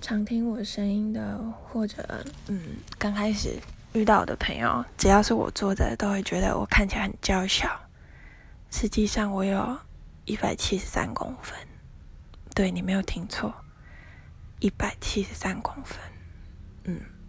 常听我声音的或者嗯刚开始遇到的朋友只要是我坐着都会觉得我看起来很娇小。实际上我有一百七十三公分。对你没有听错一百七十三公分。嗯。